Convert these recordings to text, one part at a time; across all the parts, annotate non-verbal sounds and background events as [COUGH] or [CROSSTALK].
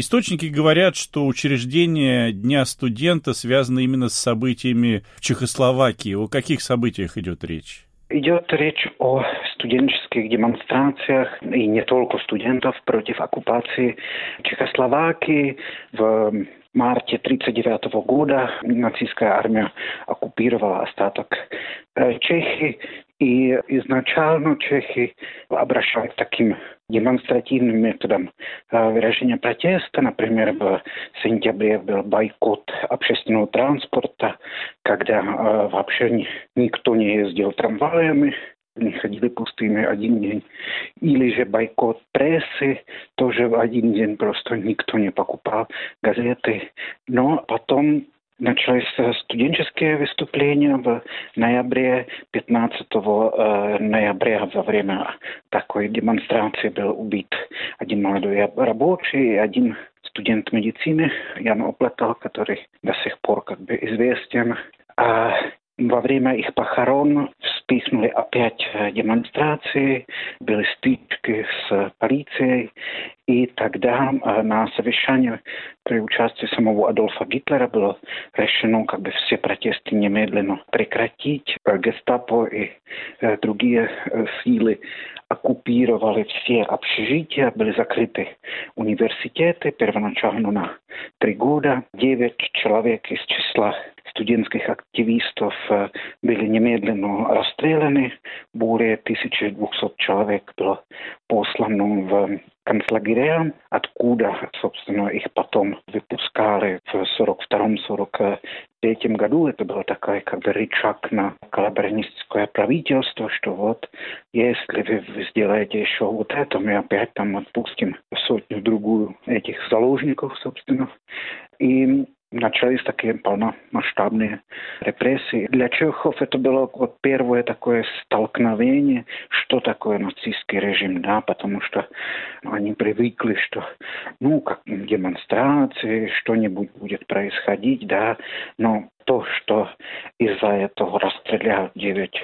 Источники говорят, что учреждение Дня студента связано именно с событиями в Чехословакии. О каких событиях идет речь? Идет речь о студенческих демонстрациях и не только студентов против оккупации Чехословакии. В марте 1939 года нацистская армия оккупировала остаток э, Чехии, и изначально чехи обращались к таким демонстративным методом э, выражения протеста. Например, в сентябре был бойкот общественного транспорта, когда э, вообще никто не ездил трамваями, не ходили пустыми один день. Или же бойкот прессы, тоже в один день просто никто не покупал газеты. Но потом Начались студенческие выступления в ноябре, 15 э, ноября во время такой демонстрации был убит один молодой рабочий и один студент медицины Ян Оплетал, который до сих пор как бы известен. А во время их похорон вспыхнули опять э, демонстрации, были стычки с полицией, и тогда э, на совещании при участии самого Адольфа Гитлера было решено как бы все протесты немедленно прекратить. Э, гестапо и другие силы оккупировали все общежития, были закрыты университеты первоначально на три года. Девять человек из числа студентских активистов были немедленно расстреляны. Более 1200 человек было послано в концлагеря, откуда, собственно, их потом выпускали в 42-43 году. Это был такой как бы рычаг на коллаборанистское правительство, что вот если вы сделаете еще вот это, мы опять там отпустим сотню-другую этих заложников, собственно. И начались такие полномасштабные репрессии. Для чехов это было вот первое такое столкновение, что такое нацистский режим, да, потому что они привыкли, что, ну, как демонстрации, что-нибудь будет происходить, да, но то, что из-за этого расстреляют девять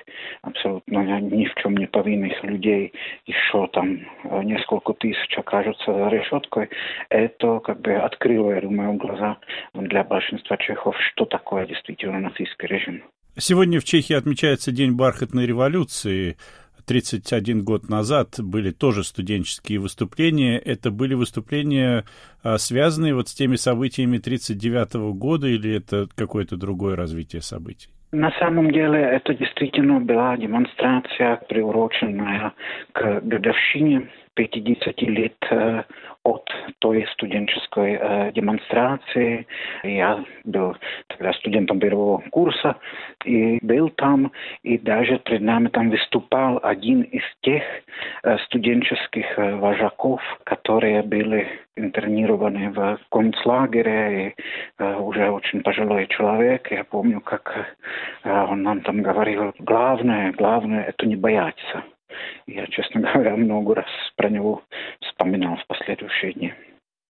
абсолютно ни в чем не повинных людей, еще там э, несколько тысяч окажутся за решеткой, это как бы открыло, я думаю, глаза для большинства чехов, что такое действительно нацистский режим. Сегодня в Чехии отмечается День бархатной революции. 31 год назад были тоже студенческие выступления. Это были выступления, а, связанные вот с теми событиями 1939 года, или это какое-то другое развитие событий? На самом деле это действительно была демонстрация, приуроченная к годовщине 50 лет э, от той студенческой э, демонстрации. Я был тогда студентом первого курса и был там, и даже перед нами там выступал один из тех э, студенческих э, вожаков, которые были интернированы в концлагере, и э, уже очень пожилой человек. Я помню, как э, он нам там говорил, главное, главное это не бояться. Я, честно [LAUGHS] говоря, много раз про него вспоминал в последующие дни.